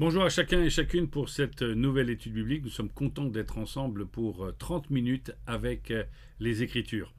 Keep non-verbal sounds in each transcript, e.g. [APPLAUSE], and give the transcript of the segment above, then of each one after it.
Bonjour à chacun et chacune pour cette nouvelle étude biblique. Nous sommes contents d'être ensemble pour 30 minutes avec les Écritures.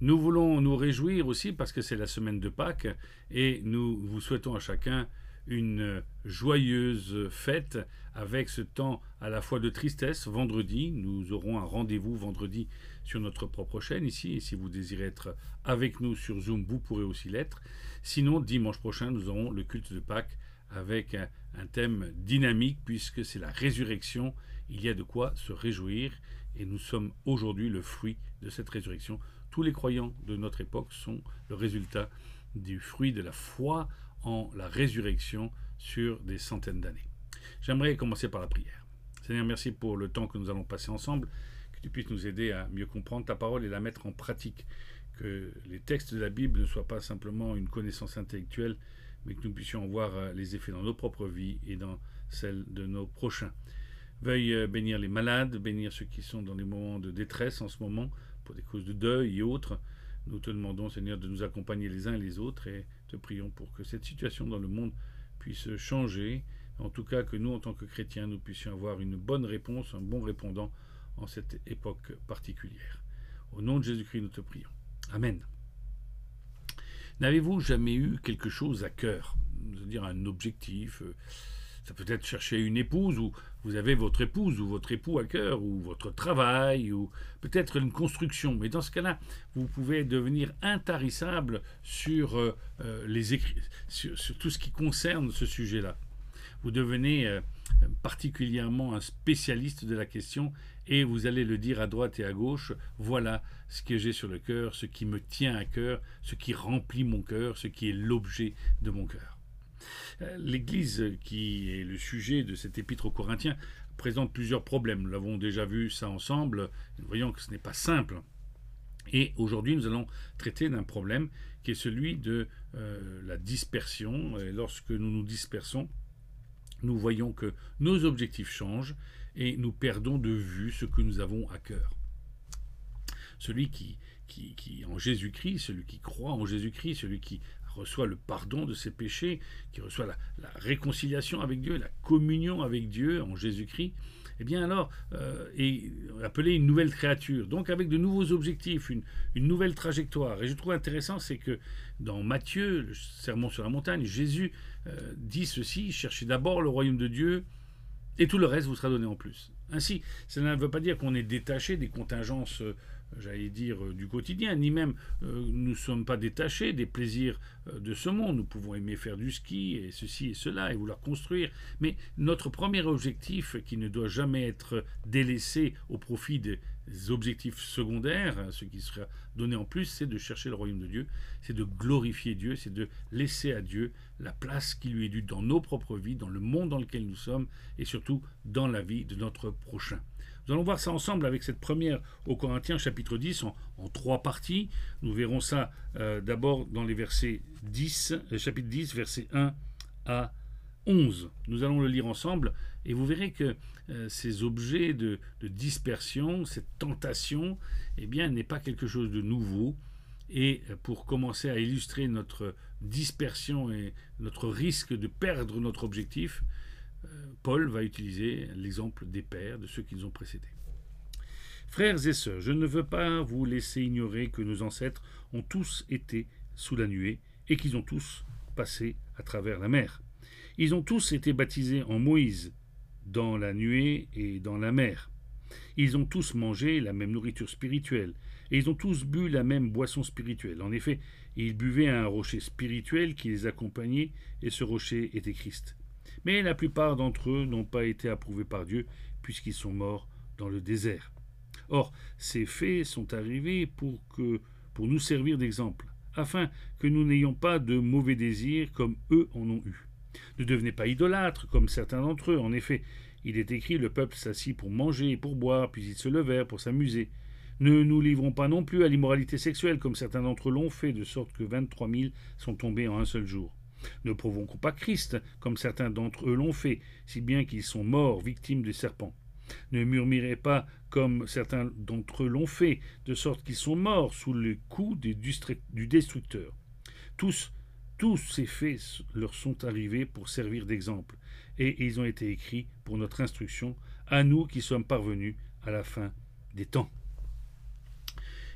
Nous voulons nous réjouir aussi parce que c'est la semaine de Pâques et nous vous souhaitons à chacun une joyeuse fête avec ce temps à la fois de tristesse. Vendredi, nous aurons un rendez-vous vendredi sur notre propre chaîne ici et si vous désirez être avec nous sur Zoom, vous pourrez aussi l'être. Sinon, dimanche prochain, nous aurons le culte de Pâques avec un, thème dynamique puisque c'est la résurrection. Il y a de quoi se réjouir et nous sommes aujourd'hui le fruit de cette résurrection. Tous les croyants de notre époque sont le résultat du fruit de la foi en la résurrection sur des centaines d'années. J'aimerais commencer par la prière. Seigneur, merci pour le temps que nous allons passer ensemble, que tu puisses nous aider à mieux comprendre ta parole et la mettre en pratique, que les textes de la Bible ne soient pas simplement une connaissance intellectuelle, mais que nous puissions en voir euh, les effets dans nos propres vies et dans celles de nos prochains. Veuille euh, bénir les malades, bénir ceux qui sont dans des moments de détresse en ce moment, pour des causes de deuil et autres. Nous te demandons, Seigneur, de nous accompagner les uns et les autres et te prions pour que cette situation dans le monde puisse changer. En tout cas, que nous, en tant que chrétiens, nous puissions avoir une bonne réponse, un bon répondant en cette époque particulière. Au nom de Jésus-Christ, nous te prions. Amen. N'avez-vous jamais eu quelque chose à cœur? C'est-à-dire un objectif euh, Ça peut être chercher une épouse, ou vous avez votre épouse ou votre époux à cœur, ou votre travail, ou peut-être une construction. Mais dans ce cas-là, vous pouvez devenir intarissable sur, euh, euh, les sur, sur, tout ce qui concerne ce sujet-là. Vous devenez particulièrement un spécialiste de la question et vous allez le dire à droite et à gauche, voilà ce que j'ai sur le cœur, ce qui me tient à cœur, ce qui remplit mon cœur, ce qui est l'objet de mon cœur. Euh, L'Église, qui est le sujet de cet épître aux Corinthiens, présente plusieurs problèmes. Nous l'avons déjà vu ça ensemble, nous voyons que ce n'est pas simple. Et aujourd'hui, nous allons traiter d'un problème qui est celui de euh, la dispersion. Et lorsque nous nous dispersons, nous voyons que nos objectifs changent et nous perdons de vue ce que nous avons à cœur. Celui qui, qui, qui en Jésus-Christ, celui qui croit en Jésus-Christ, celui qui reçoit le pardon de ses péchés, qui reçoit la, réconciliation avec Dieu, la communion avec Dieu en Jésus-Christ, eh bien alors euh, est appelé une nouvelle créature, donc avec de nouveaux objectifs, une, nouvelle trajectoire. Et je trouve intéressant, c'est que dans Matthieu, le sermon sur la montagne, Jésus euh, dit ceci, cherchez d'abord le royaume de Dieu, et tout le reste vous sera donné en plus. Ainsi, cela ne veut pas dire qu'on est détaché des contingences euh, j'allais dire, euh, du quotidien, ni même euh, nous ne sommes pas détachés des plaisirs de ce monde. Nous pouvons aimer faire du ski et ceci et cela et vouloir construire. Mais notre premier objectif, qui ne doit jamais être délaissé au profit des objectifs secondaires, hein, ce qui sera donné en plus, c'est de chercher le royaume de Dieu, c'est de glorifier Dieu, c'est de laisser à Dieu la place qui lui est due dans nos propres vies, dans le monde dans lequel nous sommes et surtout dans la vie de notre prochain. Nous allons voir ça ensemble avec cette première au Corinthiens chapitre 10 en, trois parties. Nous verrons ça euh, d'abord dans les versets 10, euh, chapitre 10, versets 1 à 11. Nous allons le lire ensemble et vous verrez que euh, ces objets de, de, dispersion, cette tentation, eh bien, n'est pas quelque chose de nouveau. Et pour commencer à illustrer notre dispersion et notre risque de perdre notre objectif, Paul va utiliser l'exemple des pères, de ceux qui nous ont précédés. Frères et sœurs, je ne veux pas vous laisser ignorer que nos ancêtres ont tous été sous la nuée et qu'ils ont tous passé à travers la mer. Ils ont tous été baptisés en Moïse, dans la nuée et dans la mer. Ils ont tous mangé la même nourriture spirituelle, et ils ont tous bu la même boisson spirituelle. En effet, ils buvaient un rocher spirituel qui les accompagnait, et ce rocher était Christ. Mais la plupart d'entre eux n'ont pas été approuvés par Dieu, puisqu'ils sont morts dans le désert. Or, ces faits sont arrivés pour, que, pour nous servir d'exemple, afin que nous n'ayons pas de mauvais désirs comme eux en ont eu. Ne devenez pas idolâtres comme certains d'entre eux. En effet, il est écrit le peuple s'assit pour manger et pour boire, puis ils se levèrent pour s'amuser. Ne nous livrons pas non plus à l'immoralité sexuelle comme certains d'entre eux l'ont fait, de sorte que vingt-trois mille sont tombés en un seul jour. Ne provoquons pas Christ, comme certains d'entre eux l'ont fait, si bien qu'ils sont morts victimes des serpents. Ne murmurez pas comme certains d'entre eux l'ont fait, de sorte qu'ils sont morts sous le coup du destructeur. Tous, tous ces faits leur sont arrivés pour servir d'exemple, et ils ont été écrits pour notre instruction, à nous qui sommes parvenus à la fin des temps.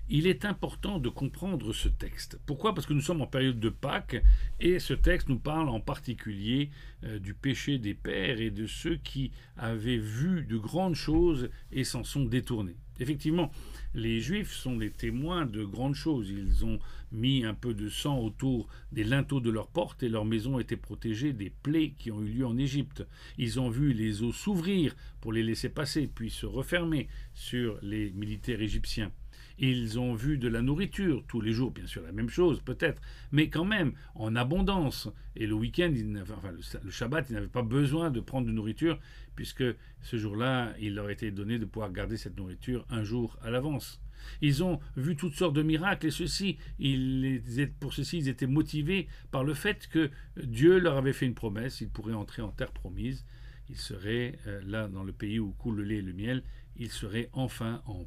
Il est important de comprendre ce texte. Pourquoi? Parce que nous sommes en période de Pâques et ce texte nous parle en particulier euh, du péché des pères et de ceux qui avaient vu de grandes choses et s'en sont détournés. Effectivement, les Juifs sont des témoins de grandes choses. Ils ont mis un peu de sang autour des linteaux de leurs portes et leurs maisons étaient protégées des plaies qui ont eu lieu en Égypte. Ils ont vu les eaux s'ouvrir pour les laisser passer, puis se refermer sur les militaires égyptiens. Ils ont vu de la nourriture, tous les jours bien sûr la même chose peut-être, mais quand même en abondance. Et le week-end, enfin, le Shabbat, ils n'avaient pas besoin de prendre de nourriture, puisque ce jour-là, il leur était donné de pouvoir garder cette nourriture un jour à l'avance. Ils ont vu toutes sortes de miracles et ceci, pour ceci, ils étaient motivés par le fait que Dieu leur avait fait une promesse, ils pourraient entrer en terre promise, ils seraient euh, là dans le pays où coule le lait et le miel, ils seraient enfin en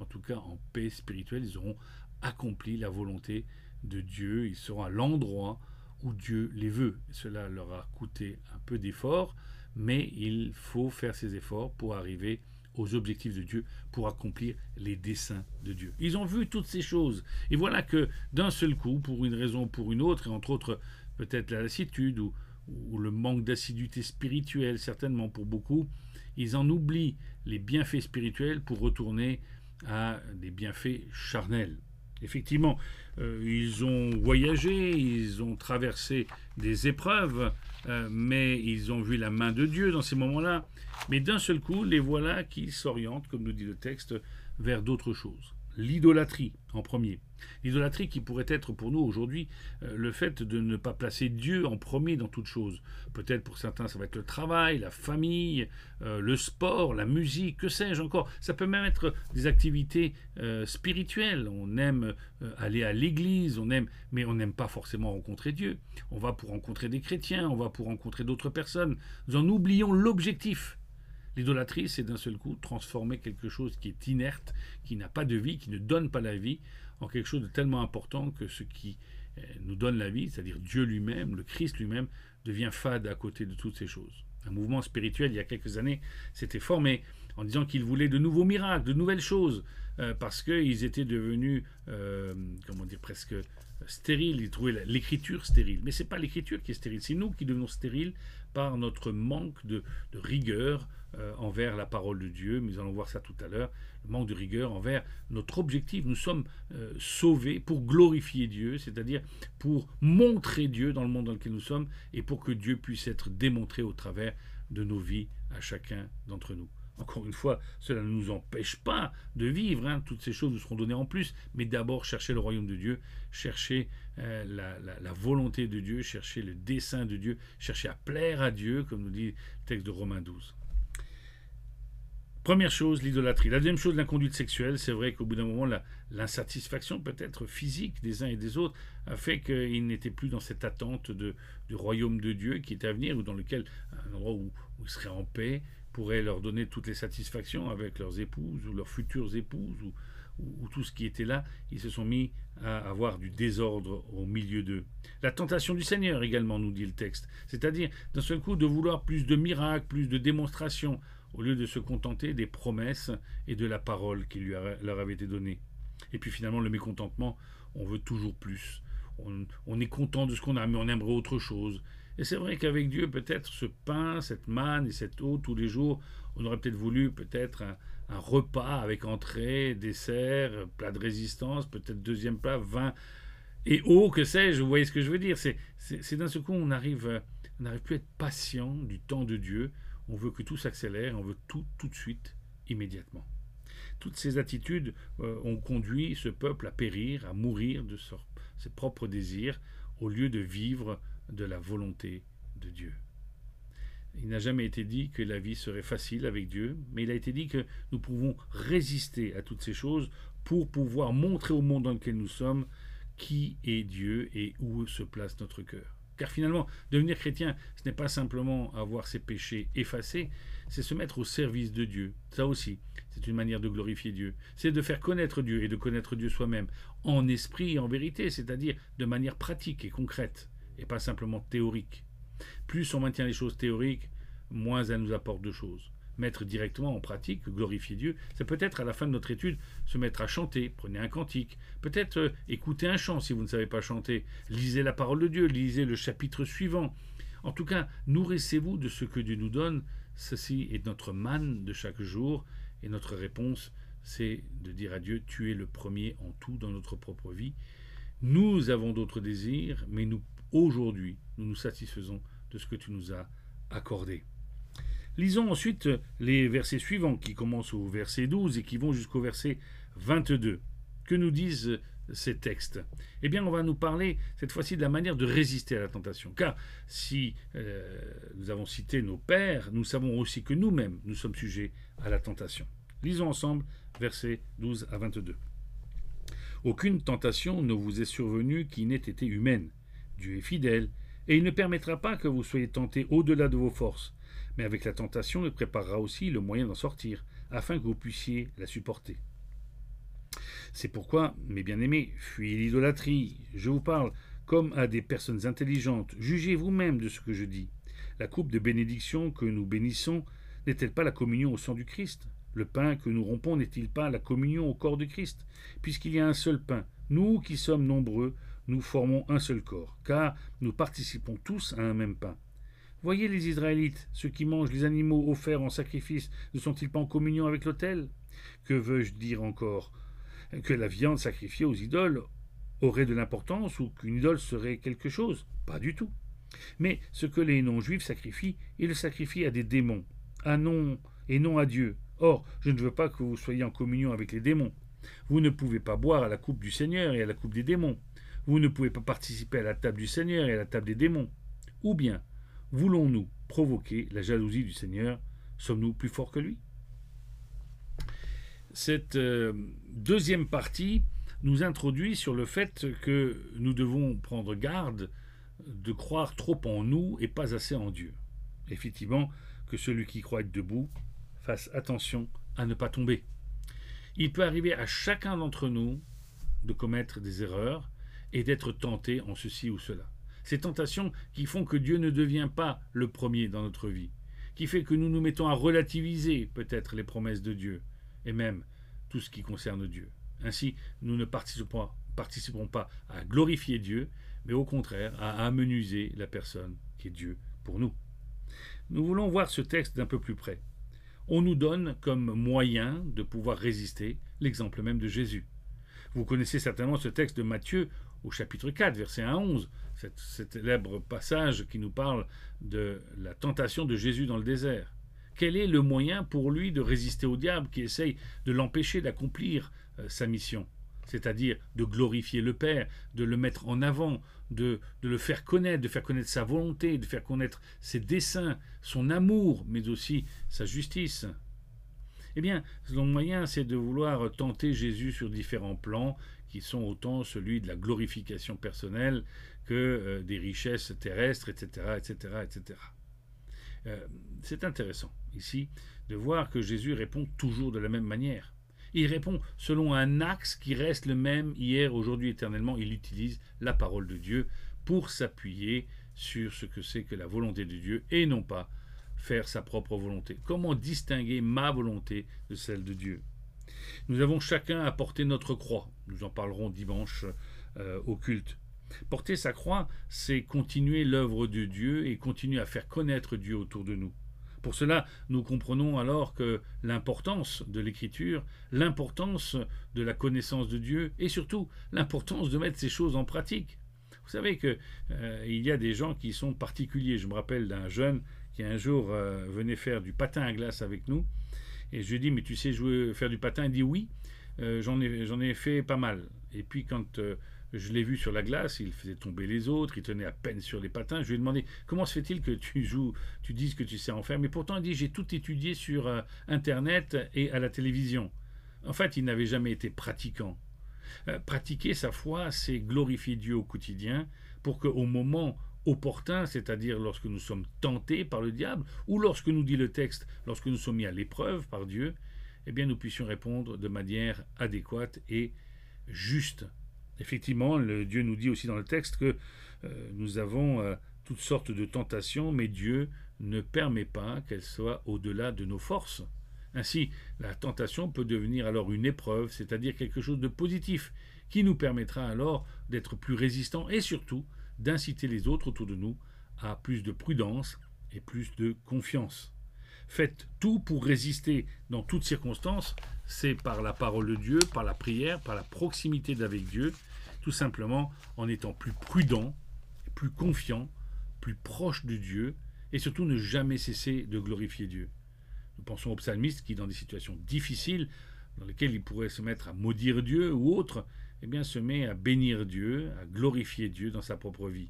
en tout cas en paix spirituelle, ils auront accompli la volonté de Dieu, ils seront à l'endroit où Dieu les veut. Cela leur a coûté un peu d'efforts, mais il faut faire ces efforts pour arriver aux objectifs de Dieu, pour accomplir les desseins de Dieu. Ils ont vu toutes ces choses. Et voilà que d'un seul coup, pour une raison ou pour une autre, et entre autres peut-être la lassitude ou, ou le manque d'assiduité spirituelle, certainement pour beaucoup, ils en oublient les bienfaits spirituels pour retourner à des bienfaits charnels. Effectivement, euh, ils ont voyagé, ils ont traversé des épreuves, euh, mais ils ont vu la main de Dieu dans ces moments-là. Mais d'un seul coup, les voilà qui s'orientent, comme nous dit le texte, vers d'autres choses l'idolâtrie en premier. L'idolâtrie qui pourrait être pour nous aujourd'hui euh, le fait de ne pas placer Dieu en premier dans toute chose. Peut-être pour certains ça va être le travail, la famille, euh, le sport, la musique, que sais-je encore. Ça peut même être des activités euh, spirituelles. On aime aller à l'église, on aime, mais on n'aime pas forcément rencontrer Dieu. On va pour rencontrer des chrétiens, on va pour rencontrer d'autres personnes. Nous en oublions l'objectif. L'idolâtrie, c'est d'un seul coup transformer quelque chose qui est inerte, qui n'a pas de vie, qui ne donne pas la vie, en quelque chose de tellement important que ce qui euh, nous donne la vie, c'est-à-dire Dieu lui-même, le Christ lui-même, devient fade à côté de toutes ces choses. Un mouvement spirituel, il y a quelques années, s'était formé en disant qu'il voulait de nouveaux miracles, de nouvelles choses, euh, parce qu'ils étaient devenus, euh, comment dire, presque stériles. Ils trouvaient l'écriture stérile. Mais ce n'est pas l'écriture qui est stérile, c'est nous qui devenons stériles par notre manque de, rigueur envers la parole de Dieu. Mais nous allons voir ça tout à l'heure. Le manque de rigueur envers notre objectif. Nous sommes sauvés pour glorifier Dieu, c'est-à-dire pour montrer Dieu dans le monde dans lequel nous sommes et pour que Dieu puisse être démontré au travers de nos vies à chacun d'entre nous. Encore une fois, cela ne nous empêche pas de vivre, hein. toutes ces choses nous seront données en plus, mais d'abord chercher le royaume de Dieu, chercher euh, la, volonté de Dieu, chercher le dessein de Dieu, chercher à plaire à Dieu, comme nous dit le texte de Romains 12. Première chose, l'idolâtrie. La deuxième chose, la conduite sexuelle. C'est vrai qu'au bout d'un moment, l'insatisfaction peut-être physique des uns et des autres a fait qu'ils n'étaient plus dans cette attente de, du royaume de Dieu qui est à venir, ou dans lequel, un endroit où, ils seraient en paix, pourraient leur donner toutes les satisfactions avec leurs épouses ou leurs futures épouses ou, tout ce qui était là, ils se sont mis à avoir du désordre au milieu d'eux. La tentation du Seigneur également, nous dit le texte, c'est-à-dire d'un seul coup de vouloir plus de miracles, plus de démonstrations, au lieu de se contenter des promesses et de la parole qui leur avait été donnée. Et puis finalement le mécontentement, on veut toujours plus. On, est content de ce qu'on a, mais on aimerait autre chose. Et c'est vrai qu'avec Dieu, peut-être ce pain, cette manne et cette eau tous les jours, on aurait peut-être voulu peut-être un, repas avec entrée, dessert, plat de résistance, peut-être deuxième plat, vin et eau, que sais-je, vous voyez ce que je veux dire? C'est d'un seul coup, on on n'arrive plus à être patient du temps de Dieu, on veut que tout s'accélère, on veut tout tout de suite, immédiatement. Toutes ces attitudes euh, ont conduit ce peuple à périr, à mourir de ses propres désirs, au lieu de vivre de la volonté de Dieu. Il n'a jamais été dit que la vie serait facile avec Dieu, mais il a été dit que nous pouvons résister à toutes ces choses pour pouvoir montrer au monde dans lequel nous sommes qui est Dieu et où se place notre cœur. Car finalement, devenir chrétien, ce n'est pas simplement avoir ses péchés effacés, c'est se mettre au service de Dieu. Ça aussi, c'est une manière de glorifier Dieu. C'est de faire connaître Dieu et de connaître Dieu soi-même, en esprit et en vérité, c'est-à-dire de manière pratique et concrète. et pas simplement théorique. Plus on maintient les choses théoriques, moins elles nous apportent de choses. Mettre directement en pratique, glorifier Dieu, c'est peut-être à la fin de notre étude se mettre à chanter, prenez un cantique, peut-être euh, écouter un chant si vous ne savez pas chanter, lisez la parole de Dieu, lisez le chapitre suivant. En tout cas, nourrissez-vous de ce que Dieu nous donne, ceci est notre manne de chaque jour, et notre réponse, c'est de dire à Dieu, tu es le premier en tout dans notre propre vie. Nous avons d'autres désirs, mais nous, aujourd'hui, nous nous satisfaisons de ce que tu nous as accordé. Lisons ensuite les versets suivants qui commencent au verset 12 et qui vont jusqu'au verset 22. Que nous disent ces textes? Eh bien, on va nous parler cette fois-ci de la manière de résister à la tentation. Car si euh, nous avons cité nos pères, nous savons aussi que nous-mêmes, nous sommes sujets à la tentation. Lisons ensemble versets 12 à 22. Aucune tentation ne vous est survenue qui n'ait été humaine. Dieu est fidèle, et il ne permettra pas que vous soyez tentés au-delà de vos forces. Mais avec la tentation, il préparera aussi le moyen d'en sortir, afin que vous puissiez la supporter. C'est pourquoi, mes bien-aimés, fuyez l'idolâtrie. Je vous parle comme à des personnes intelligentes. Jugez vous-même de ce que je dis. La coupe de bénédiction que nous bénissons n'est-elle pas la communion au sang du Christ? Le pain que nous rompons n'est-il pas la communion au corps de Christ? Puisqu'il y a un seul pain, nous qui sommes nombreux, nous formons un seul corps, car nous participons tous à un même pain. Voyez les Israélites, ceux qui mangent les animaux offerts en sacrifice, ne sont-ils pas en communion avec l'autel? Que veux-je dire encore? Que la viande sacrifiée aux idoles aurait de l'importance ou qu'une idole serait quelque chose? Pas du tout. Mais ce que les non-juifs sacrifient, ils le sacrifient à des démons, à non et non à Dieu. Or, je ne veux pas que vous soyez en communion avec les démons. Vous ne pouvez pas boire à la coupe du Seigneur et à la coupe des démons. Vous ne pouvez pas participer à la table du Seigneur et à la table des démons. Ou bien, voulons-nous provoquer la jalousie du Seigneur? Sommes-nous plus forts que lui? Cette euh, deuxième partie nous introduit sur le fait que nous devons prendre garde de croire trop en nous et pas assez en Dieu. Effectivement, que celui qui croit être debout fasse attention à ne pas tomber. Il peut arriver à chacun d'entre nous de commettre des erreurs, et d'être tenté en ceci ou cela. Ces tentations qui font que Dieu ne devient pas le premier dans notre vie, qui fait que nous nous mettons à relativiser peut-être les promesses de Dieu, et même tout ce qui concerne Dieu. Ainsi, nous ne participerons pas à glorifier Dieu, mais au contraire à amenuiser la personne qui est Dieu pour nous. Nous voulons voir ce texte d'un peu plus près. On nous donne comme moyen de pouvoir résister l'exemple même de Jésus. Vous connaissez certainement ce texte de Matthieu au chapitre 4, verset 1 à 11, cet célèbre passage qui nous parle de la tentation de Jésus dans le désert. Quel est le moyen pour lui de résister au diable qui essaye de l'empêcher d'accomplir euh, sa mission? C'est-à-dire de glorifier le Père, de le mettre en avant, de, de, le faire connaître, de faire connaître sa volonté, de faire connaître ses desseins, son amour, mais aussi sa justice? Eh bien, son moyen, c'est de vouloir tenter Jésus sur différents plans, qui sont autant celui de la glorification personnelle que euh, des richesses terrestres, etc. etc., etc. c'est intéressant ici de voir que Jésus répond toujours de la même manière. Il répond selon un axe qui reste le même hier, aujourd'hui, éternellement. Il utilise la parole de Dieu pour s'appuyer sur ce que c'est que la volonté de Dieu et non pas faire sa propre volonté. Comment distinguer ma volonté de celle de Dieu? Nous avons chacun à porter notre croix. Nous en parlerons dimanche euh, au culte. Porter sa croix, c'est continuer l'œuvre de Dieu et continuer à faire connaître Dieu autour de nous. Pour cela, nous comprenons alors que l'importance de l'écriture, l'importance de la connaissance de Dieu et surtout l'importance de mettre ces choses en pratique. Vous savez qu'il euh, y a des gens qui sont particuliers. Je me rappelle d'un jeune qui un jour euh, venait faire du patin à glace avec nous et je lui dis, mais tu sais jouer, faire du patin? Il dit oui, euh, j'en ai, ai fait pas mal. Et puis quand euh, je l'ai vu sur la glace, il faisait tomber les autres, il tenait à peine sur les patins. Je lui ai demandé, comment se fait-il que tu [LAUGHS] joues, tu dises que tu sais en faire? Mais pourtant, il dit, j'ai tout étudié sur euh, Internet et à la télévision. En fait, il n'avait jamais été pratiquant. pratiquer sa foi, c'est glorifier Dieu au quotidien pour qu'au moment opportun, c'est-à-dire lorsque nous sommes tentés par le diable, ou lorsque nous dit le texte, lorsque nous sommes mis à l'épreuve par Dieu, eh bien nous puissions répondre de manière adéquate et juste. Effectivement, Dieu nous dit aussi dans le texte que euh, nous avons euh, toutes sortes de tentations, mais Dieu ne permet pas qu'elles soient au-delà de nos forces. Ainsi, la tentation peut devenir alors une épreuve, c'est-à-dire quelque chose de positif, qui nous permettra alors d'être plus résistants et surtout d'inciter les autres autour de nous à plus de prudence et plus de confiance. Faites tout pour résister dans toutes circonstances, c'est par la parole de Dieu, par la prière, par la proximité d'avec Dieu, tout simplement en étant plus prudent, plus confiant, plus proche de Dieu, et surtout ne jamais cesser de glorifier Dieu. Nous pensons au psalmiste qui, dans des situations difficiles, dans lesquelles il pourrait se mettre à maudire Dieu ou autre, eh bien, se met à bénir Dieu, à glorifier Dieu dans sa propre vie.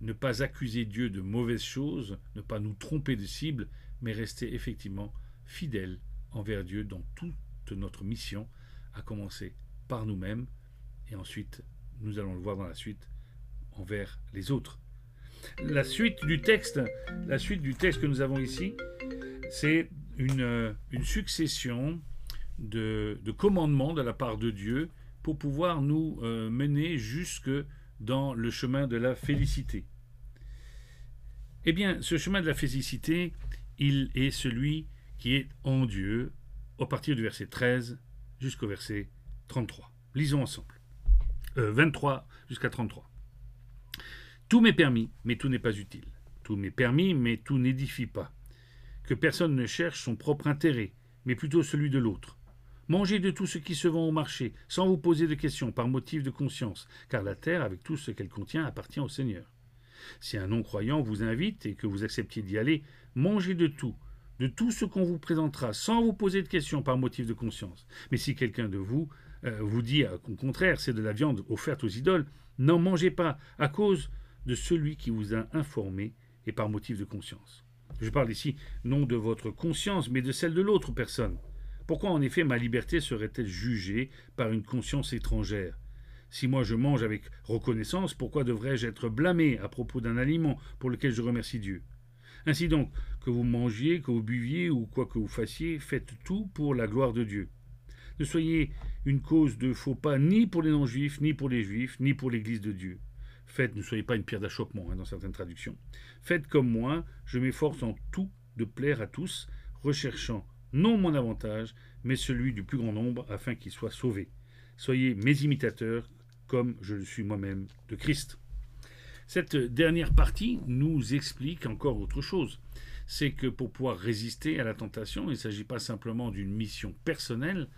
Ne pas accuser Dieu de mauvaises choses, ne pas nous tromper de cible, mais rester effectivement fidèle envers Dieu dans toute notre mission, à commencer par nous-mêmes, et ensuite, nous allons le voir dans la suite, envers les autres. La suite du texte, la suite du texte que nous avons ici, c'est une, une, succession de, commandements de la part de Dieu pouvoir nous euh, mener jusque dans le chemin de la félicité. Eh bien, ce chemin de la félicité, il est celui qui est en Dieu, au partir du verset 13 jusqu'au verset 33. Lisons ensemble. 23 euh, jusqu'à 33. Tout m'est permis, mais tout n'est pas utile. Tout m'est permis, mais tout n'édifie pas. Que personne ne cherche son propre intérêt, mais plutôt celui de l'autre. Mangez de tout ce qui se vend au marché, sans vous poser de questions, par motif de conscience, car la terre, avec tout ce qu'elle contient, appartient au Seigneur. Si un non-croyant vous invite et que vous acceptiez d'y aller, mangez de tout, de tout ce qu'on vous présentera, sans vous poser de questions par motif de conscience. Mais si quelqu'un de vous euh, vous dit qu'au contraire c'est de la viande offerte aux idoles, n'en mangez pas, à cause de celui qui vous a informé et par motif de conscience. Je parle ici non de votre conscience, mais de celle de l'autre personne. Pourquoi en effet ma liberté serait-elle jugée par une conscience étrangère? Si moi je mange avec reconnaissance, pourquoi devrais-je être blâmé à propos d'un aliment pour lequel je remercie Dieu? Ainsi donc, que vous mangiez, que vous buviez ou quoi que vous fassiez, faites tout pour la gloire de Dieu. Ne soyez une cause de faux pas ni pour les non-juifs, ni pour les juifs, ni pour l'Église de Dieu. Faites, ne soyez pas une pierre d'achoppement hein, dans certaines traductions. Faites comme moi, je m'efforce en tout de plaire à tous, recherchant non mon avantage, mais celui du plus grand nombre, afin qu'ils soient sauvés. Soyez mes imitateurs, comme je le suis moi-même de Christ. Cette dernière partie nous explique encore autre chose. C'est que pour pouvoir résister à la tentation, il ne s'agit pas simplement d'une mission personnelle,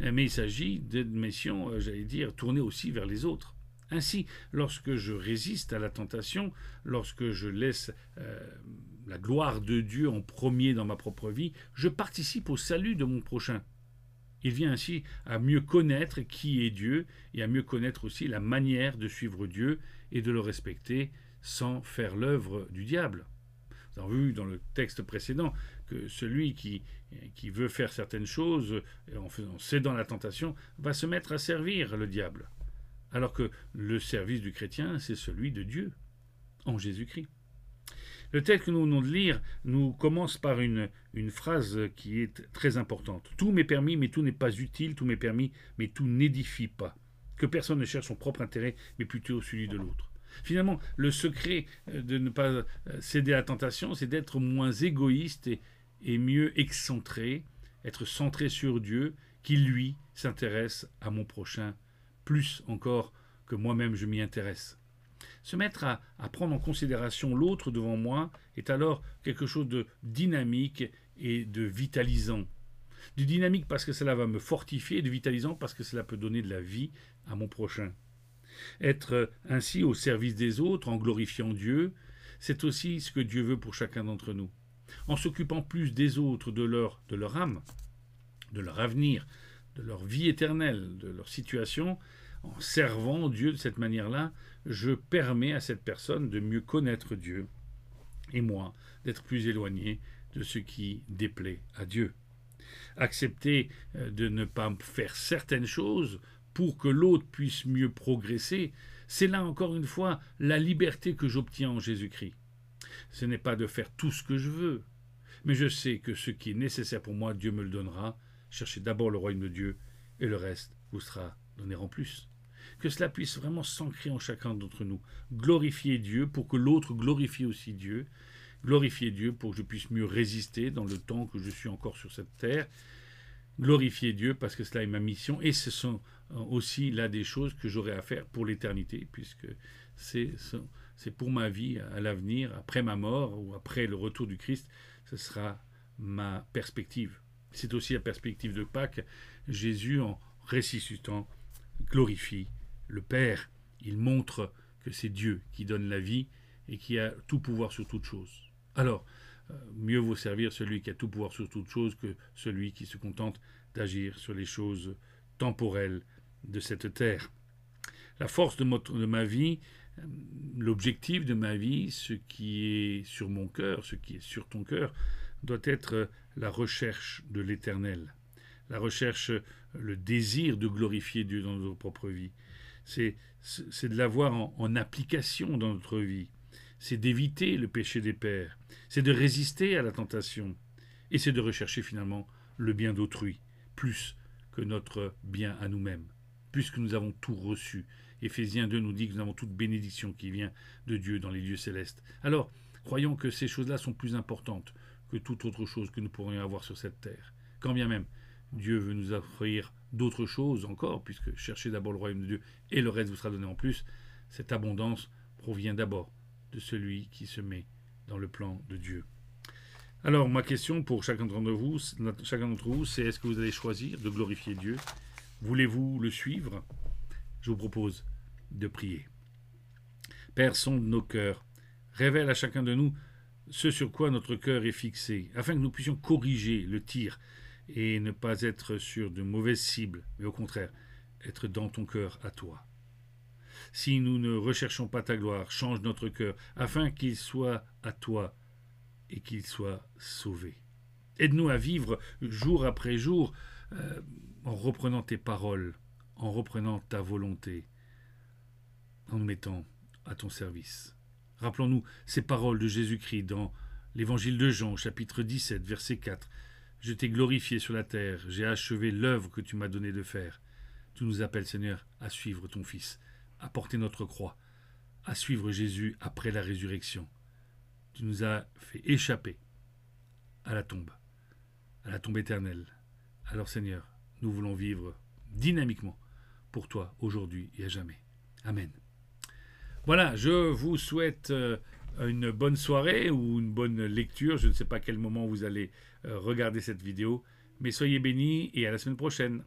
mais il s'agit d'une mission, euh, j'allais dire, tournée aussi vers les autres. Ainsi, lorsque je résiste à la tentation, lorsque je laisse euh, la gloire de Dieu en premier dans ma propre vie, je participe au salut de mon prochain. Il vient ainsi à mieux connaître qui est Dieu et à mieux connaître aussi la manière de suivre Dieu et de le respecter sans faire l'œuvre du diable. Nous avons vu dans le texte précédent que celui qui, qui veut faire certaines choses en, faisant, cédant la tentation va se mettre à servir le diable. Alors que le service du chrétien, c'est celui de Dieu, en Jésus-Christ. Le texte que nous venons de lire nous commence par une, phrase qui est très importante. Tout m'est permis, mais tout n'est pas utile, tout m'est permis, mais tout n'édifie pas. Que personne ne cherche son propre intérêt, mais plutôt celui de l'autre. Finalement, le secret euh, de ne pas euh, céder à la tentation, c'est d'être moins égoïste et, et mieux excentré, être centré sur Dieu, qui lui s'intéresse à mon prochain, plus encore que moi-même je m'y intéresse. Se mettre à, prendre en considération l'autre devant moi est alors quelque chose de dynamique et de vitalisant. Du dynamique parce que cela va me fortifier, et de vitalisant parce que cela peut donner de la vie à mon prochain. Être ainsi au service des autres en glorifiant Dieu, c'est aussi ce que Dieu veut pour chacun d'entre nous. En s'occupant plus des autres, de leur, de leur âme, de leur avenir, de leur vie éternelle, de leur situation, en servant Dieu de cette manière-là, je permets à cette personne de mieux connaître Dieu et moi d'être plus éloigné de ce qui déplaît à Dieu. Accepter euh, de ne pas faire certaines choses pour que l'autre puisse mieux progresser, c'est là encore une fois la liberté que j'obtiens en Jésus-Christ. Ce n'est pas de faire tout ce que je veux, mais je sais que ce qui est nécessaire pour moi, Dieu me le donnera. Cherchez d'abord le royaume de Dieu, et le reste vous sera donné en plus. Que cela puisse vraiment s'ancrer en chacun d'entre nous. Glorifier Dieu pour que l'autre glorifie aussi Dieu. Glorifier Dieu pour que je puisse mieux résister dans le temps que je suis encore sur cette terre. Glorifier Dieu parce que cela est ma mission et ce sont aussi là des choses que j'aurai à faire pour l'éternité puisque c'est pour ma vie à l'avenir, après ma mort ou après le retour du Christ, ce sera ma perspective. C'est aussi la perspective de Pâques. Jésus, en ressuscitant, glorifie le Père. Il montre que c'est Dieu qui donne la vie et qui a tout pouvoir sur toute chose. Alors, euh, mieux vaut servir celui qui a tout pouvoir sur toute chose que celui qui se contente d'agir sur les choses temporelles de cette terre. La force de, de ma vie, euh, l'objectif de ma vie, ce qui est sur mon cœur, ce qui est sur ton cœur, doit être la recherche de l'éternel, la recherche, le désir de glorifier Dieu dans notre propre vie. C'est, de l'avoir en, en application dans notre vie. C'est d'éviter le péché des pères. C'est de résister à la tentation. Et c'est de rechercher finalement le bien d'autrui, plus que notre bien à nous-mêmes, puisque nous avons tout reçu. Éphésiens 2 nous dit que nous avons toute bénédiction qui vient de Dieu dans les lieux célestes. Alors, croyons que ces choses-là sont plus importantes que toute autre chose que nous pourrions avoir sur cette terre. Quand bien même Dieu veut nous offrir d'autres choses encore, puisque cherchez d'abord le royaume de Dieu et le reste vous sera donné en plus, cette abondance provient d'abord de celui qui se met dans le plan de Dieu. Alors, ma question pour chacun d'entre vous, chacun d'entre vous, c'est est-ce que vous allez choisir de glorifier Dieu? Voulez-vous le suivre? Je vous propose de prier. Père, sonde nos cœurs, révèle à chacun de nous ce sur quoi notre cœur est fixé, afin que nous puissions corriger le tir et ne pas être sur de mauvaises cibles, mais au contraire, être dans ton cœur à toi. Si nous ne recherchons pas ta gloire, change notre cœur, afin qu'il soit à toi et qu'il soit sauvé. Aide-nous à vivre jour après jour euh, en reprenant tes paroles, en reprenant ta volonté, en nous mettant à ton service. Rappelons-nous ces paroles de Jésus-Christ dans l'Évangile de Jean, chapitre 17, verset 4. Je t'ai glorifié sur la terre, j'ai achevé l'œuvre que tu m'as donné de faire. Tu nous appelles, Seigneur, à suivre ton Fils, à porter notre croix, à suivre Jésus après la résurrection. Tu nous as fait échapper à la tombe, à la tombe éternelle. Alors, Seigneur, nous voulons vivre dynamiquement pour toi aujourd'hui et à jamais. Amen. Voilà, je vous souhaite euh, une bonne soirée ou une bonne lecture. Je ne sais pas à quel moment vous allez euh, regarder cette vidéo, mais soyez bénis et à la semaine prochaine.